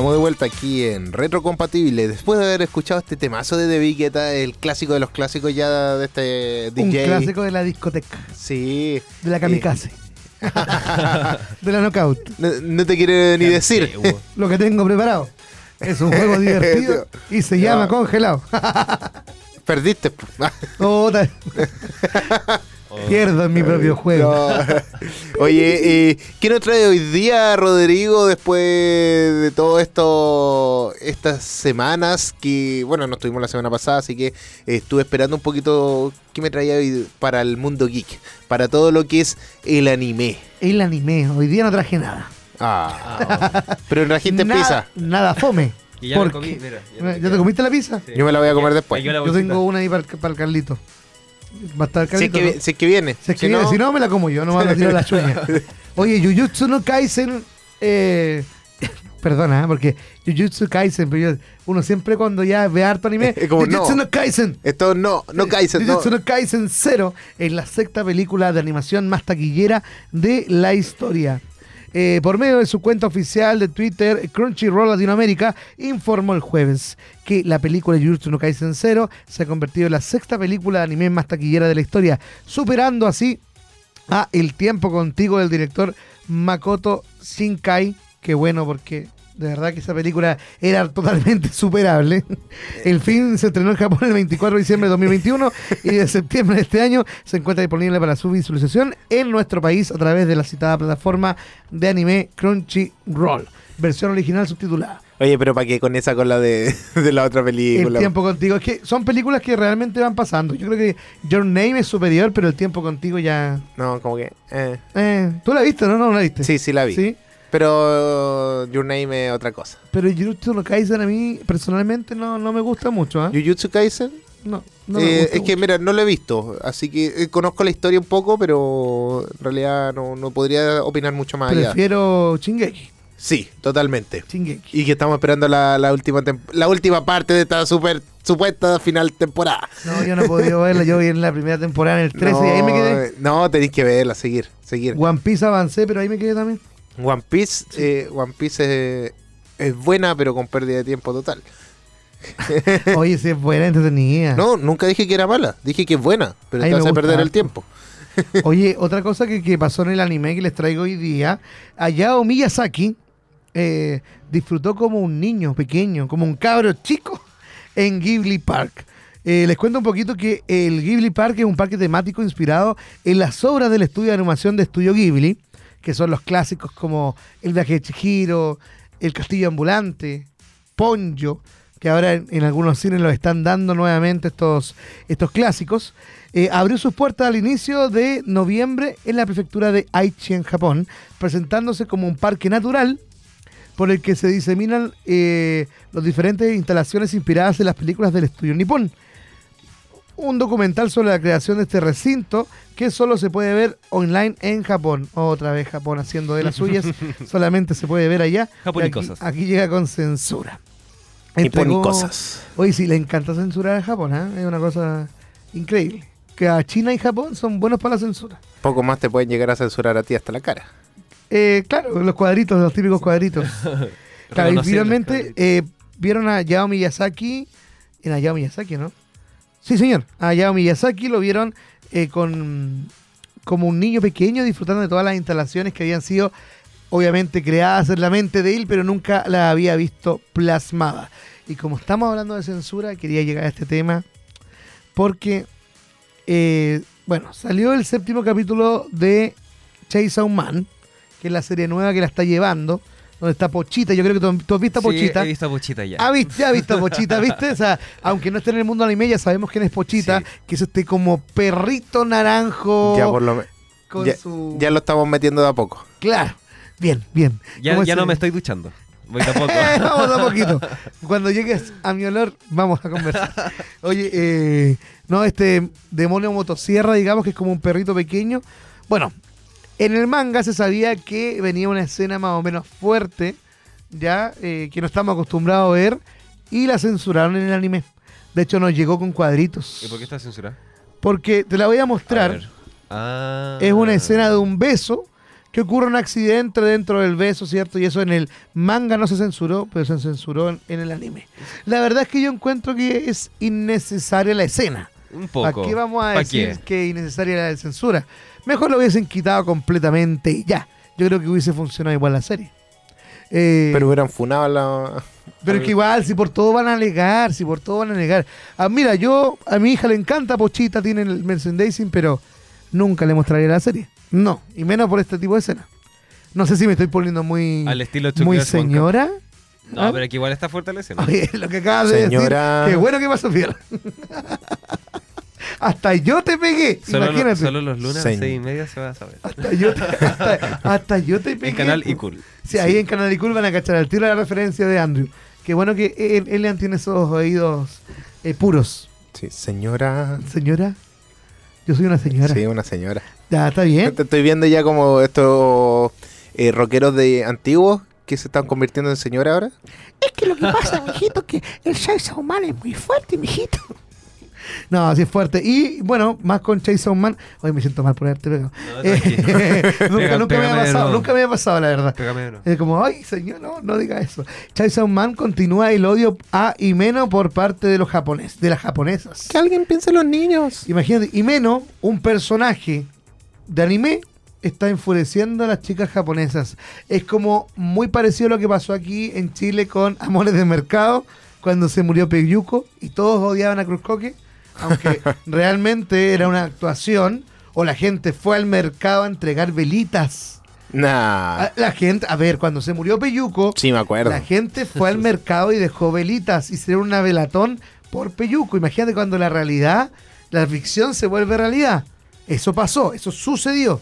Estamos de vuelta aquí en Retrocompatible. Después de haber escuchado este temazo de The Guetta, el clásico de los clásicos ya de este DJ. Un clásico de la discoteca. Sí. De la kamikaze. de la knockout. No, te quiere ni decir. Lo que tengo preparado. Es un juego divertido y se llama congelado. Perdiste. oh, Pierdo en mi propio juego. Oye, eh, ¿qué nos trae hoy día, Rodrigo, después de todo esto, estas semanas que, bueno, no estuvimos la semana pasada, así que estuve esperando un poquito qué me traía hoy para el mundo geek, para todo lo que es el anime. El anime, hoy día no traje nada. Ah, pero trajiste pizza. Nada fome. Y ya me comí, mira, ya, te comiste la pizza? Yo me la voy a comer después. Yo tengo una ahí para, para el Carlito. Va a estar Si es que, si que viene. Si, que viene. si no, me la como yo, no me voy a tirar las uñas. Oye, Jujutsu no Kaisen. Eh, perdona, ¿eh? porque Jujutsu Kaisen, pero uno siempre cuando ya ve harto anime. Jujutsu no. Kaisen. Esto no, no Kaisen. Jujutsu no. Kaisen 0 es la sexta película de animación más taquillera de la historia. Eh, por medio de su cuenta oficial de Twitter, Crunchyroll Latinoamérica informó el jueves que la película Jujutsu no Kaisen Zero se ha convertido en la sexta película de anime más taquillera de la historia, superando así a El tiempo contigo del director Makoto Shinkai. Qué bueno porque de verdad que esa película era totalmente superable. El film se estrenó en Japón el 24 de diciembre de 2021 y de septiembre de este año se encuentra disponible para su visualización en nuestro país a través de la citada plataforma de anime Crunchyroll. Versión original subtitulada. Oye, pero ¿para qué con esa con la de, la otra película? El tiempo contigo. Es que son películas que realmente van pasando. Yo creo que Your Name es superior, pero el tiempo contigo ya. No, como que. Eh. Eh, ¿Tú la viste, no? No, la viste. Sí, sí la vi. Sí. Pero Your Name es otra cosa. Pero Jujutsu no Kaisen a mí personalmente no, no me gusta mucho. ¿eh? ¿Jujutsu Kaisen? No. no eh, es que, mira, no lo he visto. Así que eh, conozco la historia un poco, pero en realidad no, no podría opinar mucho más Prefiero Shingeki. Sí, totalmente. Shingeki. Y que estamos esperando la, la última la última parte de esta super supuesta final temporada. No, yo no he podido verla. Yo vi en la primera temporada en el 13 y ahí me quedé. No, tenéis que verla, seguir, seguir. One Piece avancé, pero ahí me quedé también. One Piece, eh, One Piece es, buena, pero con pérdida de tiempo total. Oye, si es buena, entretenida. No, nunca dije que era mala. Dije que es buena, pero te hace perder el tiempo. Oye, otra cosa que, pasó en el anime que les traigo hoy día, Hayao Miyazaki eh, disfrutó como un niño pequeño, como un cabro chico en Ghibli Park. Eh, les cuento un poquito que el Ghibli Park es un parque temático inspirado en las obras del estudio de animación de Estudio Ghibli que son los clásicos como El viaje de Chihiro, El castillo ambulante, Ponyo, que ahora en, algunos cines los están dando nuevamente estos, estos clásicos, eh, abrió sus puertas al inicio de noviembre en la prefectura de Aichi, en Japón, presentándose como un parque natural por el que se diseminan eh, las diferentes instalaciones inspiradas en las películas del estudio nipón un documental sobre la creación de este recinto que solo se puede ver online en Japón. Otra vez Japón haciendo de las suyas, solamente se puede ver allá. Japón y cosas. Aquí llega con censura. Japón y cosas. Oye, sí, le encanta censurar a Japón, ¿eh? es una cosa increíble. Que a China y Japón son buenos para la censura. Poco más te pueden llegar a censurar a ti hasta la cara. Eh, claro, los cuadritos, los típicos cuadritos. claro, y finalmente eh, vieron a Yao Miyazaki, en Hayao Miyazaki, ¿no? Sí, señor. Allá Miyazaki lo vieron eh, con como un niño pequeño disfrutando de todas las instalaciones que habían sido obviamente creadas en la mente de él, pero nunca la había visto plasmada. Y como estamos hablando de censura, quería llegar a este tema porque, eh, bueno, salió el séptimo capítulo de Chase Man, que es la serie nueva que la está llevando donde está Pochita. Yo creo que tú, has visto a Pochita. Sí, he visto a Pochita ya. Ah, ¿viste? ¿Has visto a Pochita? ¿Viste? O sea, aunque no esté en el mundo anime, ya sabemos quién es Pochita, que es este como perrito naranjo. Ya por lo menos. Ya, lo estamos metiendo de a poco. Claro. Bien, bien. Ya, ya no me estoy duchando. Voy de a poco. vamos de a poquito. Cuando llegues a mi olor, vamos a conversar. Oye, eh, no, este demonio motosierra, digamos que es como un perrito pequeño. Bueno, en el manga se sabía que venía una escena más o menos fuerte, ya, eh, que no estamos acostumbrados a ver, y la censuraron en el anime. De hecho, nos llegó con cuadritos. ¿Y por qué está censurada? Porque te la voy a mostrar. Ah. Es una escena de un beso que ocurre un accidente dentro del beso, ¿cierto? Y eso en el manga no se censuró, pero se censuró en, en el anime. La verdad es que yo encuentro que es innecesaria la escena. Un poco. Aquí vamos a ¿Pa' decir qué? que es innecesaria la censura. Mejor lo hubiesen quitado completamente y ya. Yo creo que hubiese funcionado igual la serie. Eh, Pero hubieran funado la. pero es que igual, si por todo van a alegar, si por todo van a alegar. Ah, mira, yo, a mi hija le encanta Pochita, tiene el merchandising, pero nunca le mostraría la serie. No, y menos por este tipo de escena. No sé si me estoy poniendo muy, Al estilo muy Chucky señora. No, ¿Ah? pero que igual está fuerte la escena. Oye, lo que acabas Señora. de decir. Qué bueno que pasó fiel. Hasta yo te pegué. Solo, lo- imagínate. solo los lunes a seis y media se va a saber. Hasta yo te, hasta, hasta yo te pegué. En canal po. iCool. Sí, ahí en Canal Cool van a cachar al tiro la referencia de Andrew. Qué bueno que él- Elian tiene esos oídos eh, puros. Sí, señora. Señora, yo soy una señora. Sí, una señora. Ya, está bien. Te estoy viendo ya como estos eh, rockeros de antiguos que se están convirtiendo en señora ahora. Es que lo que pasa, mijito, que el Chainsaw Man es muy fuerte, mijito. No, así es fuerte. Y bueno, más con Chainsaw Man. Hoy me siento mal por haberte pegado. No, Eh, nunca, Pega- nunca me había pasado, nunca me había pasado, la verdad. Es como, ay, señor, no, no diga eso. Chainsaw Man continúa el odio a Imeno por parte de los japoneses, de las japonesas. Que alguien piense en los niños. Imagínate, Imeno, un personaje de anime, está enfureciendo a las chicas japonesas. Es como muy parecido a lo que pasó aquí en Chile con Amores de Mercado, cuando se murió Peyuco y todos odiaban a Cruzcoque, aunque realmente era una actuación, o la gente fue al mercado a entregar velitas. Nah. La gente, a ver, cuando se murió Peyuco, Sí, me acuerdo. la gente fue al mercado y dejó velitas. Hicieron una velatón por Peyuco. Imagínate cuando la realidad, la ficción se vuelve realidad. Eso pasó, eso sucedió.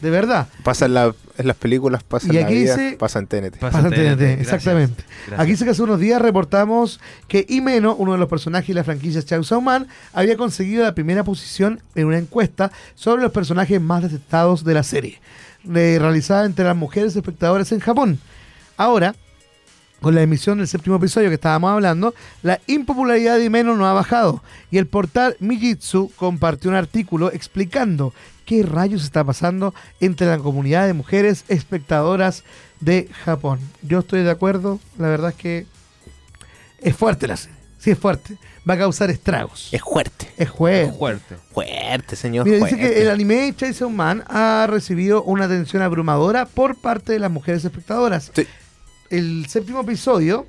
De verdad. Pasa en, la- en las películas, pasa Y en la vida, dice- pasa en TNT. Pasa Pasa en TNT, TNT, gracias, exactamente. gracias. Aquí dice que hace unos días reportamos que Imeno, uno de los personajes de la franquicia Chainsaw Man, había conseguido la primera posición en una encuesta sobre los personajes más detestados de la serie, eh, realizada entre las mujeres espectadoras en Japón. Ahora, con la emisión del séptimo episodio que estábamos hablando, la impopularidad de Imeno no ha bajado y el portal Mijitsu compartió un artículo explicando qué rayos está pasando entre la comunidad de mujeres espectadoras de Japón. Yo estoy de acuerdo, la verdad es que es fuerte la serie, sí es fuerte, va a causar estragos. Es fuerte. Es fuerte. Fuerte. Fuerte, señor. Mira, dice fuerte. que el anime Chainsaw Man ha recibido una atención abrumadora por parte de las mujeres espectadoras. Sí. El séptimo episodio,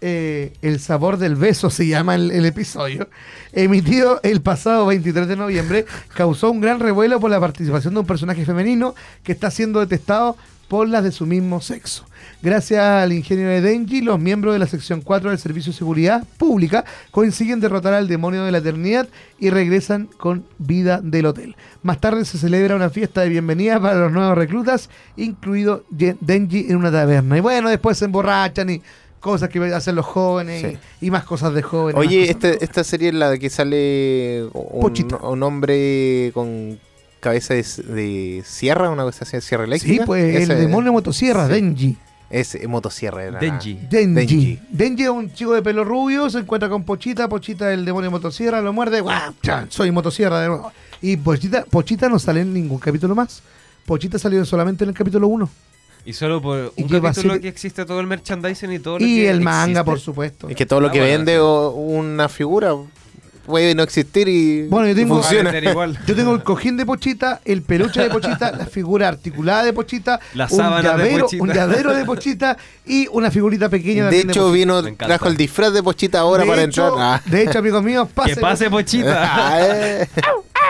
eh, El sabor del beso se llama el, episodio, emitido el pasado 23 de noviembre, causó un gran revuelo por la participación de un personaje femenino que está siendo detestado por las de su mismo sexo. Gracias al ingenio de Denji, los miembros de la sección 4 del Servicio de Seguridad Pública consiguen derrotar al demonio de la eternidad y regresan con vida del hotel. Más tarde se celebra una fiesta de bienvenida para los nuevos reclutas, incluido Denji en una taberna. Y bueno, después se emborrachan y cosas que hacen los jóvenes Sí. y, más cosas de jóvenes. Oye, este- esta serie es la de que sale un, un hombre con cabeza de, de sierra, una cosa así, de sierra Sí, eléctrica. pues Ese- el demonio motosierra, sí. Denji. Es eh, motosierra. Era Denji. Denji. Denji. Denji. es un chico de pelo rubio, se encuentra con Pochita, Pochita el demonio motosierra, lo muerde, ¡guau! ¡Chan! Soy motosierra de nuevo. Y Pochita, Pochita no sale en ningún capítulo más. Pochita salió solamente en el capítulo 1. Y solo por un capítulo que existe todo el merchandising y todo lo Y que el manga, existe. por supuesto. Es que todo lo Ah, que bueno, vende sí. o- una figura puede no existir y Bueno, yo tengo- Va a funciona. vender igual. Yo tengo el cojín de Pochita, el peluche de Pochita, la figura articulada de Pochita, Las un, sábanas de Pochita. un llavero de Pochita y una figurita pequeña De hecho, Pochita. vino, trajo el disfraz de Pochita ahora de para hecho, entrar. Ah. De hecho, amigos míos, pase. Que pase Pochita. Ah, eh.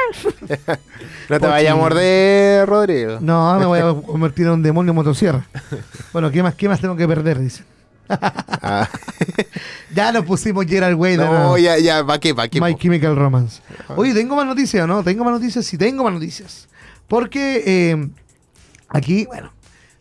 no te vayas a morder, Rodrigo. No, me voy a convertir en un demonio motosierra. Bueno, ¿qué más, qué más tengo que perder? Dice. Ah. Ya nos pusimos Gerald Way No, nuevo. ya, ya, ¿para qué? ¿Para qué? My po? Chemical Romance. Oye, ¿tengo más noticias o no? ¿Tengo más noticias? Sí, tengo más noticias. Porque eh, aquí, bueno,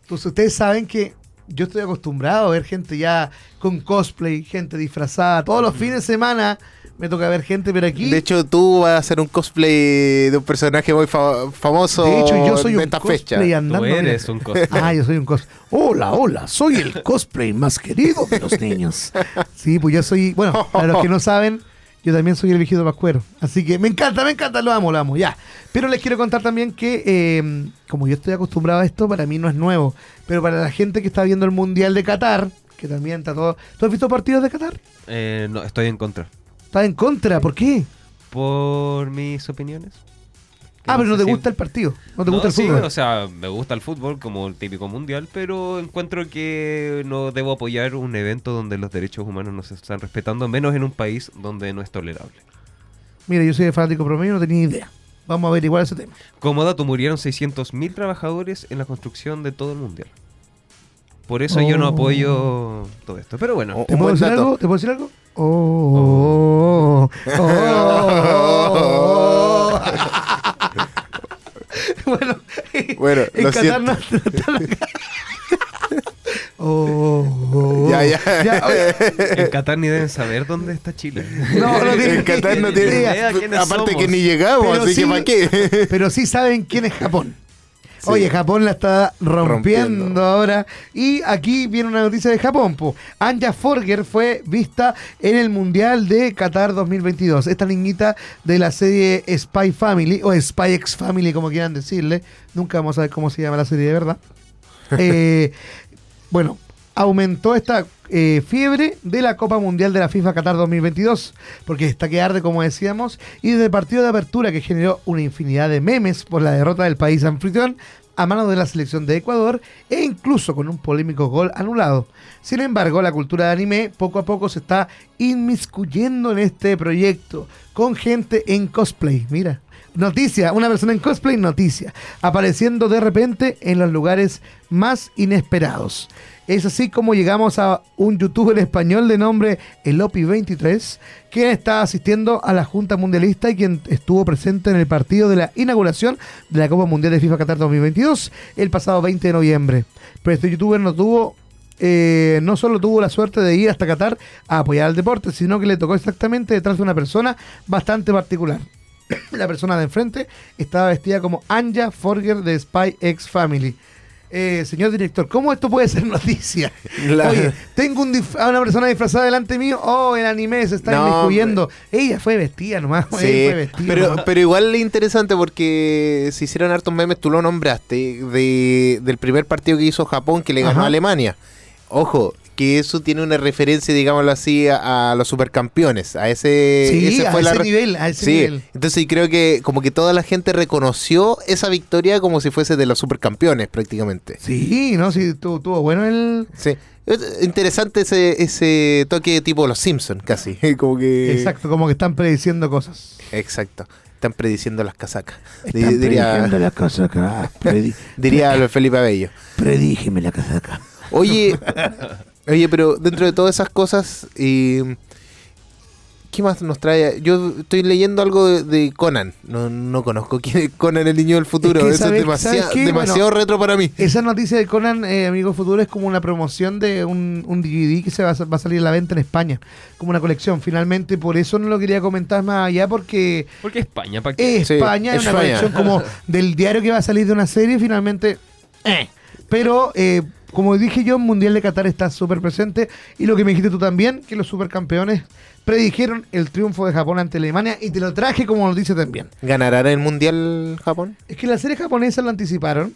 pues ustedes saben que yo estoy acostumbrado a ver gente ya con cosplay, gente disfrazada. Todos los fines de semana me toca ver gente, pero aquí... De hecho, tú vas a hacer un cosplay de un personaje muy fa- famoso de hecho, yo soy de un esta cosplay fecha. andando. Tú mira. eres un cosplay. Ah, yo soy un cosplay. Hola, hola, soy el cosplay más querido de los niños. Sí, pues yo soy, bueno, para los que no saben, yo también soy el viejito pascuero. Así que me encanta, me encanta, lo amo, lo amo, ya. Pero les quiero contar también que, eh, como yo estoy acostumbrado a esto, para mí no es nuevo. Pero para la gente que está viendo el Mundial de Qatar, que también está todo... ¿Tú has visto partidos de Qatar? Eh, no, estoy en contra. Estás en contra, ¿por qué? Por mis opiniones. Ah, pero no te gusta el partido, no te gusta el sí, fútbol. o sea, me gusta el fútbol como el típico mundial, pero encuentro que no debo apoyar un evento donde los derechos humanos no se están respetando, menos en un país donde no es tolerable. Mira, yo soy de fanático promedio, no tenía idea. Vamos a averiguar ese tema. Como dato, murieron 600.000 trabajadores en la construcción de todo el mundial. Por eso yo no Oh. apoyo todo esto. Pero bueno. ¿Te puedo decir algo? ¿Te puedo decir algo? Oh, oh, oh. bueno, Bueno, en lo Qatar no, oh, oh. Ya, ya. oye, en Qatar ni deben saber dónde está Chile. no, no tiene En Qatar no ni tiene. idea. Aparte somos. que ni llegamos, Pero así sí- que ¿para qué? Pero sí saben quién es Japón. Sí. Oye, Japón la está rompiendo, Rompiendo. ahora. Y aquí viene una noticia de Japón. Po. Anja Forger fue vista en el Mundial de Qatar 2022. Esta niñita de la serie Spy Family, o Spy X Family, como quieran decirle. Nunca vamos a ver cómo se llama la serie de verdad. Eh, bueno, aumentó esta eh, fiebre de la Copa Mundial de la FIFA Qatar 2022, porque está que arde, como decíamos, y desde el partido de apertura que generó una infinidad de memes por la derrota del país anfitrión a mano de la selección de Ecuador e incluso con un polémico gol anulado. Sin embargo, la cultura de anime poco a poco se está inmiscuyendo en este proyecto con gente en cosplay, mira. Noticia, una persona en cosplay, noticia, apareciendo de repente en los lugares más inesperados. Es así como llegamos a un youtuber español de nombre Elopi23, quien está asistiendo a la Junta Mundialista y quien estuvo presente en el partido de la inauguración de la Copa Mundial de FIFA Qatar 2022 el pasado 20 de noviembre. Pero este youtuber no tuvo eh, no solo tuvo la suerte de ir hasta Qatar a apoyar al deporte, sino que le tocó exactamente detrás de una persona bastante particular. la persona de enfrente estaba vestida como Anja Forger de Spy X Family. Eh, señor director, ¿cómo esto puede ser noticia? La- Oye, tengo un a una persona disfrazada delante mío. Oh, el anime se está No, inmiscuyendo. Ella fue vestida nomás. Sí, ella fue vestida pero, pero igual es interesante porque se hicieron hartos memes, tú lo nombraste, de, del primer partido que hizo Japón que le ganó Ajá. a Alemania. Ojo, que eso tiene una referencia, digámoslo así, a, a los supercampeones. A ese, sí, ese a fue la ese re- nivel, a ese Sí, nivel. entonces creo que como que toda la gente reconoció esa victoria como si fuese de los supercampeones prácticamente. Sí, no, sí, tuvo, tuvo bueno el... Sí. Es interesante ese, ese toque tipo los Simpsons, casi. Como que... Exacto, como que están prediciendo cosas. Exacto. Están prediciendo las casacas. Están diría prediciendo la casaca. Predi- diría Felipe Abello. predígeme la casaca. Oye, oye, pero dentro de todas esas cosas, eh, ¿qué más nos trae? Yo estoy leyendo algo de, de Conan. No, no conozco quién es Conan, el niño del futuro. Es que Eso sabes- es demasiado, retro para mí. Esa noticia de Conan, eh, Amigo Futuro, es como una promoción de un, un DVD que se va a, va a salir a la venta en España, como una colección. Finalmente, por eso no lo quería comentar más allá, porque Porque España, ¿para qué? Sí, España, es una colección como del diario que va a salir de una serie, finalmente... eh. Pero, eh, como dije yo, Mundial de Qatar está súper presente, y lo que me dijiste tú también, que los supercampeones predijeron el triunfo de Japón ante Alemania, y te lo traje como noticia también. ¿Ganará el Mundial Japón? Es que la serie japonesa lo anticiparon.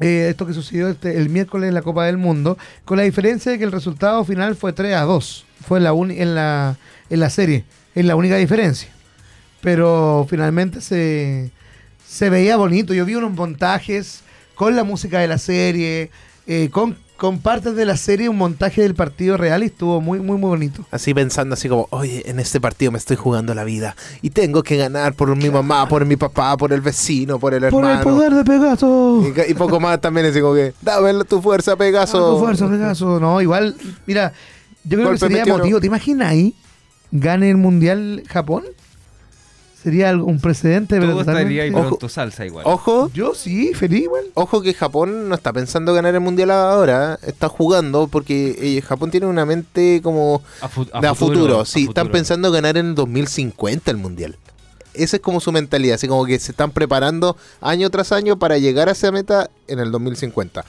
eh, esto que sucedió este- el miércoles en la Copa del Mundo, con la diferencia de que el resultado final fue 3 a 2. Fue la, en la, en la serie. Es la única diferencia. Pero finalmente se, se veía bonito. Yo vi unos montajes con la música de la serie, eh, con, con partes de la serie, un montaje del partido real y estuvo muy, muy, muy bonito. Así pensando así como, oye, en este partido me estoy jugando la vida y tengo que ganar por mi mamá, por mi papá, por el vecino, por el Por el hermano. poder de Pegaso. Y, poco más también, así como que, dame tu fuerza, Pegaso. Ah, tu fuerza, Pegaso. No, igual, mira, yo creo Golpe que sería meteoro. motivo. ¿Te imaginas ahí? ¿Gane el mundial Japón? Sería algo- un precedente, pero Todo estaría ahí con tu salsa igual. Ojo, Yo sí, feliz igual. Ojo que Japón no está pensando ganar el mundial ahora, está jugando porque eh, Japón tiene una mente como A, fu- de a futuro, sí, a están futuro. pensando ganar en el 2050 el mundial. Esa es como su mentalidad, así como que se están preparando año tras año para llegar a esa meta en el 2050.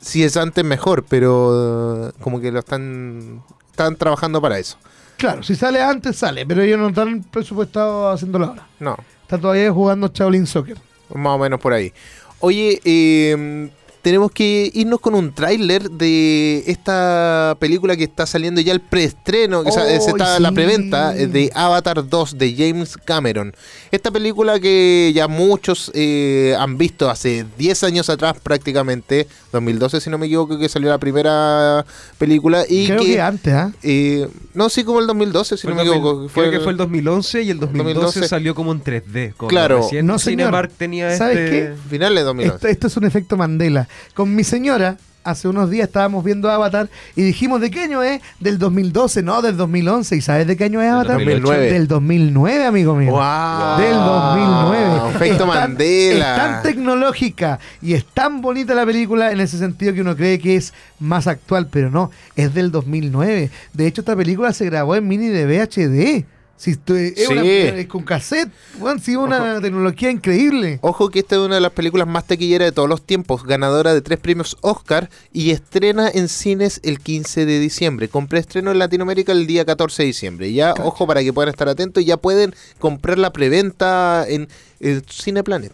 Si es antes mejor, pero como que lo están están trabajando para eso. Claro, si sale antes, sale, pero ellos no están presupuestados haciéndolo ahora. No, Están todavía jugando Shaolin Soccer. más o menos por ahí. Oye, eh, tenemos que irnos con un tráiler de esta película que está saliendo ya el preestreno, que ¡Ay, se está la sí! preventa eh, de Avatar 2 de James Cameron. Esta película que ya muchos eh, han visto hace 10 años atrás prácticamente, 2012 si no me equivoco que salió la primera película y Creo que, que... antes, ¿ah? eh, no, sí, como el 2012 si Fue no me el 2000 equivoco. creo que fue el 2011 y el 2012, 2012. salió como en 3D. como Claro. recién No, señor. Cinemark tenía ¿Sabes este... Finales de 2011. Esto, esto es un efecto Mandela. Con mi señora, hace unos días estábamos viendo Avatar y dijimos, ¿de qué año es? Del 2012, no, del 2011. ¿Y sabes de qué año es Del Avatar? 2009. Del 2009, amigo mío. ¡Wow! Del 2009. Efecto Es tan- Mandela. Es tan tecnológica y es tan bonita la película en ese sentido que uno cree que es más actual, pero no, es del 2009. De hecho, esta película se grabó en mini de VHD. Si estoy, es Sí. una- es con cassette, bueno, sí, una tecnología increíble. Ojo que esta es una de las películas más taquilleras de todos los tiempos, ganadora de tres premios Oscar y estrena en cines el 15 de diciembre, con preestreno en Latinoamérica el día 14 de diciembre. Ya, ojo para que puedan estar atentos, ya pueden comprar la preventa en el Cineplanet.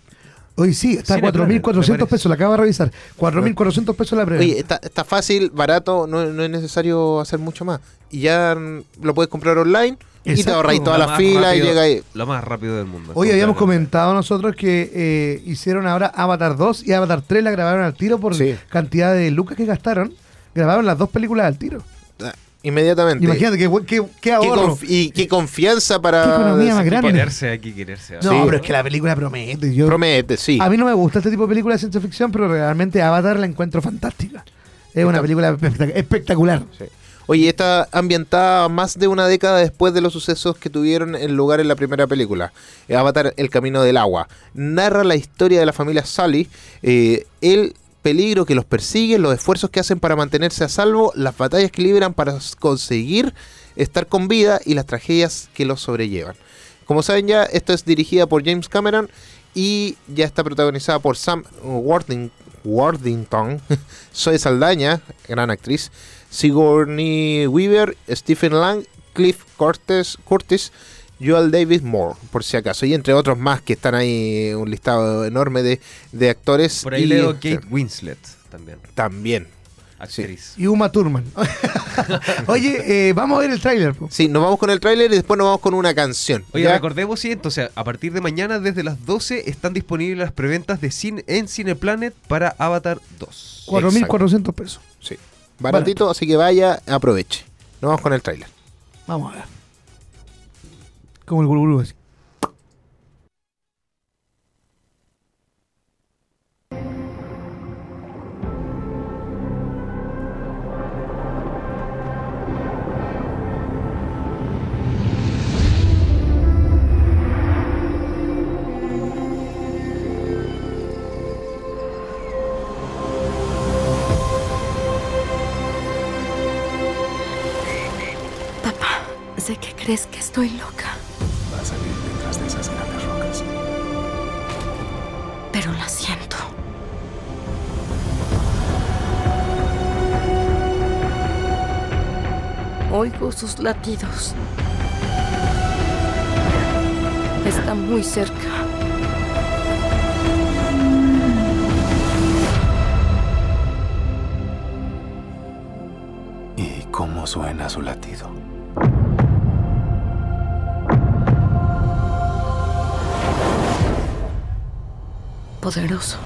Hoy sí, está a Cine Planet, 4.400 me parece. pesos, la acabo de revisar. 4.400 pesos la Oye, preventa. está, está fácil, barato, no, no es necesario hacer mucho más. Y ya lo puedes comprar online y te Exacto. ahorráis toda Lo la más fila y rápido- llega ahí. Lo más rápido del mundo. Hoy habíamos comentado nosotros que eh, hicieron ahora Avatar 2 y Avatar 3 la grabaron al tiro por Sí. cantidad de lucas que gastaron. Grabaron las dos películas al tiro. Ah, Inmediatamente. Imagínate qué, qué, qué ahorro. y qué confianza para... Qué economía más Hay que grande. quererse, hay que quererse. No, Sí. pero es que la película promete. Yo, Promete, sí. A mí no me gusta este tipo de películas de ciencia ficción, pero realmente Avatar la encuentro fantástica. Es una película espectac- espectacular. Sí. Oye, está ambientada más de una década después de los sucesos que tuvieron en lugar en la primera película. Eh, Avatar, El Camino del Agua. Narra la historia de la familia Sully, eh, el peligro que los persigue, los esfuerzos que hacen para mantenerse a salvo, las batallas que libran para conseguir estar con vida y las tragedias que los sobrellevan. Como saben ya, esto es dirigida por James Cameron y ya está protagonizada por Sam Worthing- Worthington, Zoe Saldaña, gran actriz, Sigourney Weaver, Stephen Lang, Cliff Curtis, Curtis, Joel David Moore, por si acaso, y entre otros más que están ahí, un listado enorme de, de actores. Por ahí y, leo Kate Winslet también, También. Actriz. Y Uma Thurman. Oye, eh, vamos a ver el tráiler. Sí, nos vamos con el tráiler y después nos vamos con una canción. Oye, ¿ya? recordemos, sí, entonces, a partir de mañana, desde las 12, están disponibles las preventas de cine en Cineplanet para Avatar 2. 4.400 pesos. Sí. Baratito, así que vaya, aproveche. Nos vamos con el tráiler. Vamos a ver. Como el guruguru así. Sé que crees que estoy loca, Va a salir detrás de esas grandes rocas. pero la siento. Oigo sus latidos. Está muy cerca. ¿Y cómo suena su latido? Poderoso.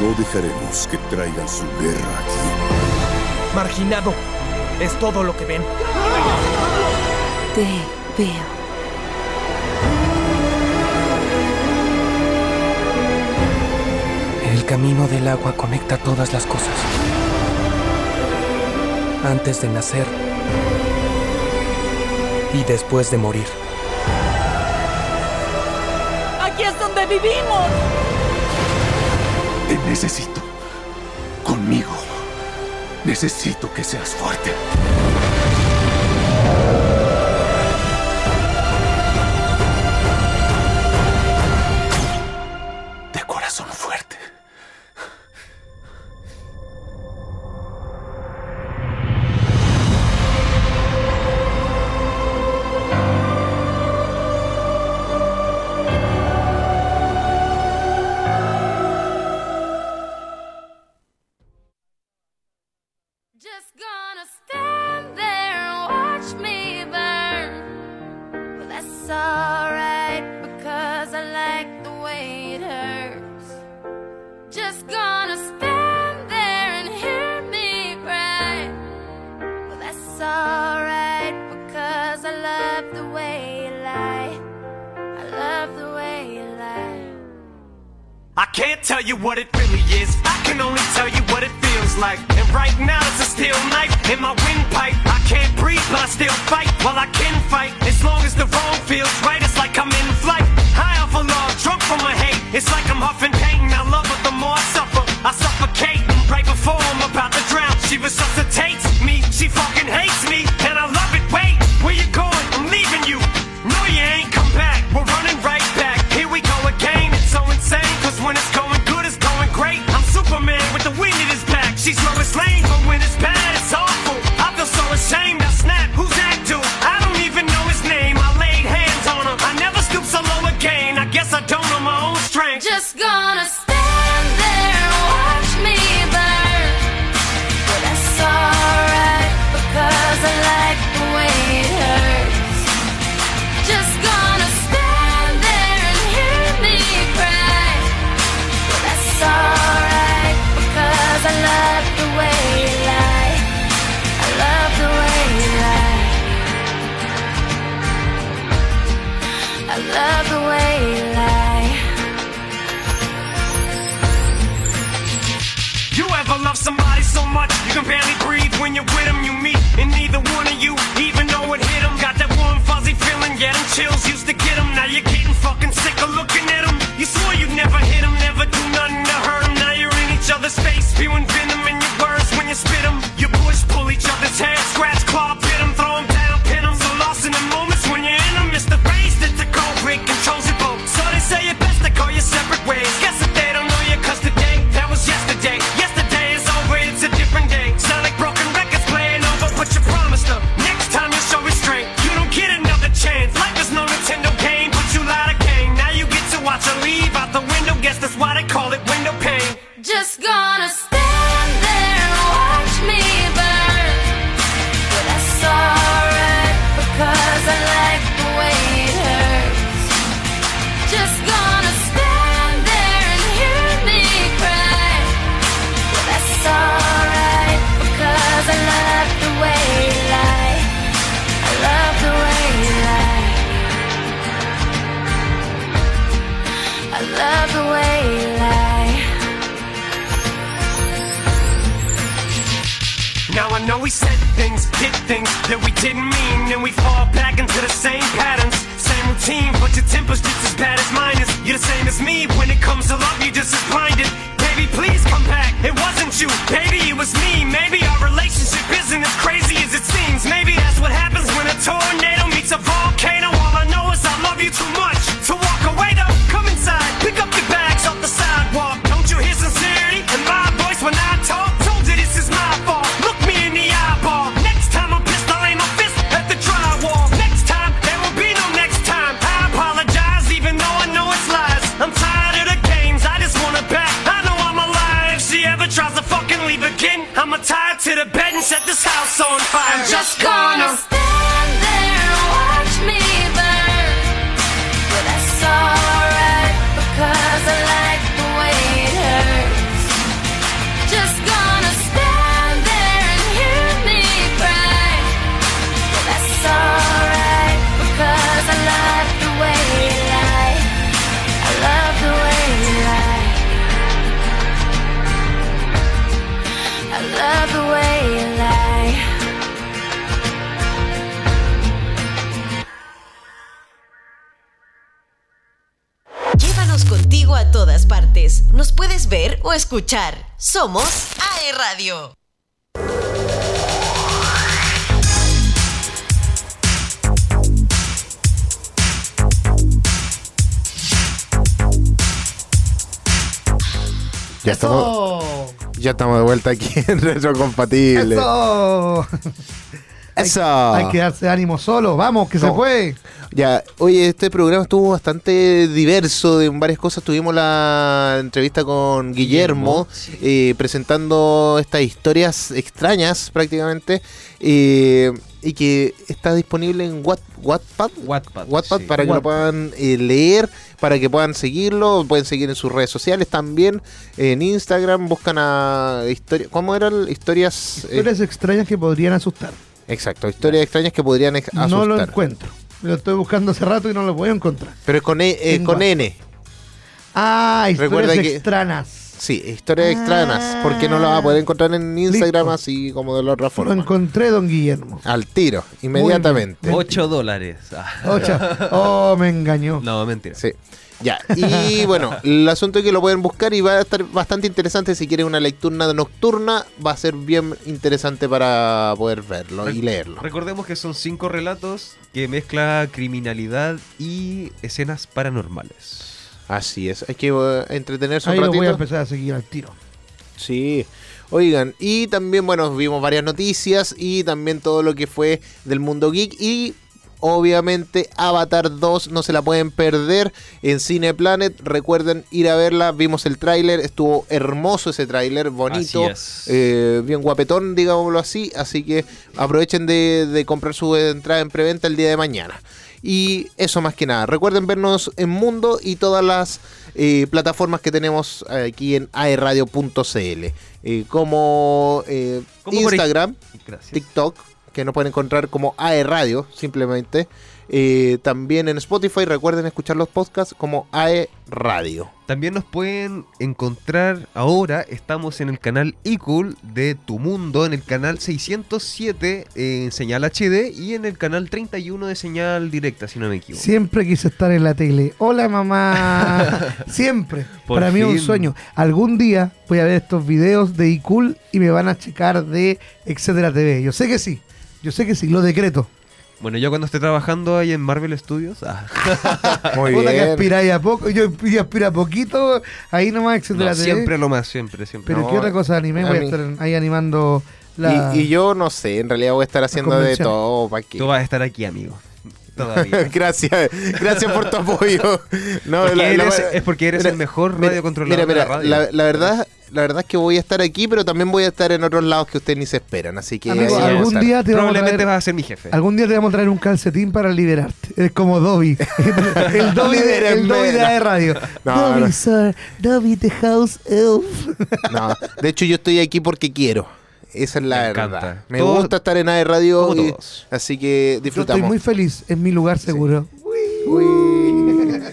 No dejaremos que traigan su guerra aquí. Marginado. Es todo lo que ven. Te veo. El camino del agua conecta todas las cosas. Antes de nacer y después de morir. Aquí es donde vivimos. Te necesito. Conmigo. Necesito que seas fuerte. can't tell you what it really is. I can only tell you what it feels like. And right now it's a steel knife in my windpipe. I can't breathe, but I still fight. Well, I can fight as long as the wrong feels right. It's like I'm in flight, high off a love, drunk from my hate. It's like I'm huffing pain. I love her the more I suffer. I suffocate right before I'm about to drown. She was such you're getting fucking sick of looking at him. You swore you'd never hit him, never do nothing to hurt him. Now you're in each other's face, feeling. bitch. escuchar. Somos AE Radio. Ya estamos, ya estamos de vuelta aquí en Retrocompatible. Eso. Eso. Hay que darse ánimo solo. Vamos, que se fue. Ya, oye, este programa estuvo bastante diverso de varias cosas. Tuvimos la entrevista con Guillermo, eh, presentando estas historias extrañas prácticamente, eh, y que está disponible en Wat- Wattpad. Wattpad, Wattpad sí. para que lo puedan eh, leer, para que puedan seguirlo, pueden seguir en sus redes sociales también, en Instagram, buscan a historia, ¿cómo eran? Historias, eh, Historias extrañas que podrían asustar. Exacto, historias extrañas que podrían ex- asustar. No lo encuentro. Lo estoy buscando hace rato y no lo voy a encontrar. Pero es con, e- eh, con. N. Ah, historias Recuerda que- extrañas. Sí, historias extrañas, porque no lo vas a poder encontrar en Instagram así como de la otra Lo forma. encontré, don Guillermo. Al tiro, inmediatamente. 8 dólares. Ah. Ocho. Oh, me engañó. No, mentira. Sí. Ya, y bueno, el asunto es que lo pueden buscar y va a estar bastante interesante si quieren una lectura nocturna, va a ser bien interesante para poder verlo y leerlo. Recordemos que son cinco relatos que mezcla criminalidad y escenas paranormales. Así es, hay que eh, entretenerse Ahí un lo voy a ratito. empezar a seguir al tiro. Sí. Oigan, y también, bueno, vimos varias noticias y también todo lo que fue del mundo geek y obviamente Avatar 2 no se la pueden perder en Cineplanet. Recuerden ir a verla, vimos el tráiler, estuvo hermoso ese tráiler, bonito, eh, bien guapetón, digámoslo así, así que aprovechen de, de comprar su entrada en preventa el día de mañana. Y eso más que nada. Recuerden vernos en Mundo y todas las eh, plataformas que tenemos aquí en aerradio.cl. eh, como eh, Instagram. TikTok, que nos pueden encontrar como aerradio simplemente. Eh, también en Spotify, recuerden escuchar los podcasts como AE Radio. También nos pueden encontrar ahora, estamos en el canal iCool de Tu Mundo, en el canal 607 en señal HD y en el canal 31 de señal directa, si no me equivoco. Siempre quise estar en la tele. Hola mamá. Siempre. Por Para mí es un sueño. Algún día voy a ver estos videos de iCool y me van a checar de Etcétera TV. Yo sé que sí. Yo sé que sí. Lo decreto. Bueno, yo cuando esté trabajando ahí en Marvel Studios, ah, Muy Puta que bien. aspiráis a poco. Yo yo aspiro a poquito. Ahí nomás, Etcétera no, siempre lo más, siempre, siempre. Pero No, ¿qué otra cosa de anime? a Voy a mí- estar ahí animando la... Y, y yo no sé, en realidad voy a estar haciendo de convenciones. todo. ¿pa' qué? Tú vas a estar aquí, amigo. Todavía. gracias, gracias por tu apoyo. No, Porque la- la- eres- es porque eres mira, el mejor radiocontrolador mira, de la mira, radio. la- la verdad, la verdad es que voy a estar aquí, pero también voy a estar en otros lados que ustedes ni se esperan. Así que Amigo, ahí algún día te vamos a Probablemente traer... vas a ser mi jefe. Algún día te vamos a traer un calcetín para liberarte. Eres como Dobby. el Dobby de, el. Dobby de la radio. No, Dobby, no. sir. Dobby the house elf. No, de hecho yo estoy aquí porque quiero. Esa es la Me verdad. encanta. Me Todos- gusta estar en AE Radio, y- así que Yo estoy disfrutamos. muy feliz en mi lugar seguro. Uy.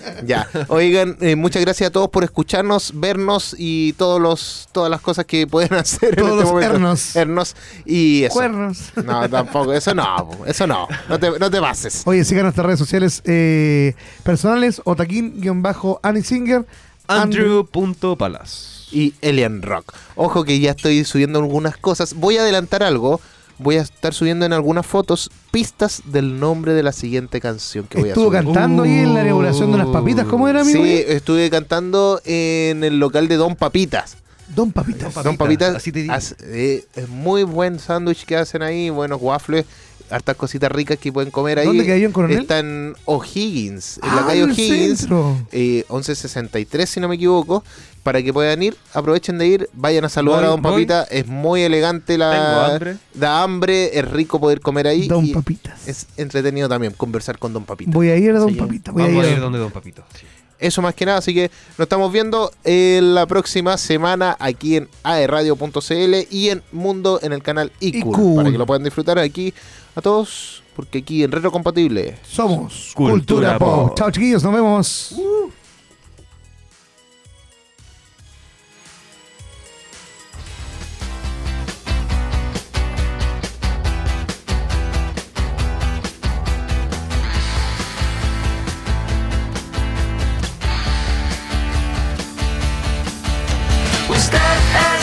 Ya, oigan, eh, muchas gracias a todos por escucharnos, vernos y todos los, todas las cosas que pueden hacer Todos en los este momento. hernos. Hernos y eso. Cuernos. No, tampoco, eso no, eso no, no te, no te pases. Oye, sigan nuestras redes sociales eh, personales, Otaquín-Anisinger, Andrew.palas. Y Alien Rock. Ojo que ya estoy subiendo algunas cosas. Voy a adelantar algo. Voy a estar subiendo en algunas fotos pistas del nombre de la siguiente canción que voy a Estuvo subir. cantando ahí en la inauguración de unas papitas. ¿Cómo era, amigo? Sí, estuve cantando en el local de Don Papitas. Don Papitas. Don Papitas así te digo. hace- eh, es muy buen sándwich que hacen ahí, buenos waffles, hartas cositas ricas que pueden comer ahí. ¿Dónde queda en Coronel? Está en O'Higgins, en la Ah, calle O'Higgins, eh, 1163 si no me equivoco, para que puedan ir, aprovechen de ir, vayan a saludar Voy, a Don voy. Papita, es muy elegante Tengo la hambre. da hambre, es rico poder comer ahí Don y Papitas. es entretenido también conversar con Don Papita. Voy a ir a Don Sí. Voy Vamos a a ir a donde Don Papito. Sí. Eso más que nada, así que nos estamos viendo en la próxima semana aquí en aerradio.cl y en Mundo en el canal iCool. para que lo puedan disfrutar aquí a todos, porque aquí en Retro Compatible Somos Cultura Cultura, Pop. Pop. Chao, chiquillos. Nos vemos. We step as